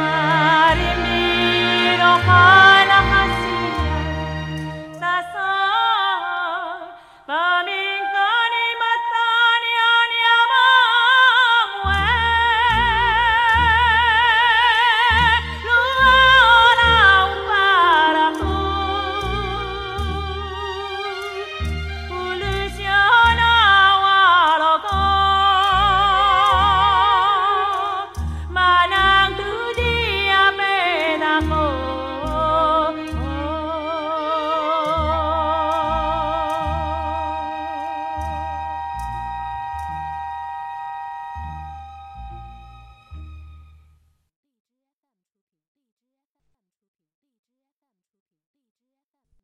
Marimiro ah.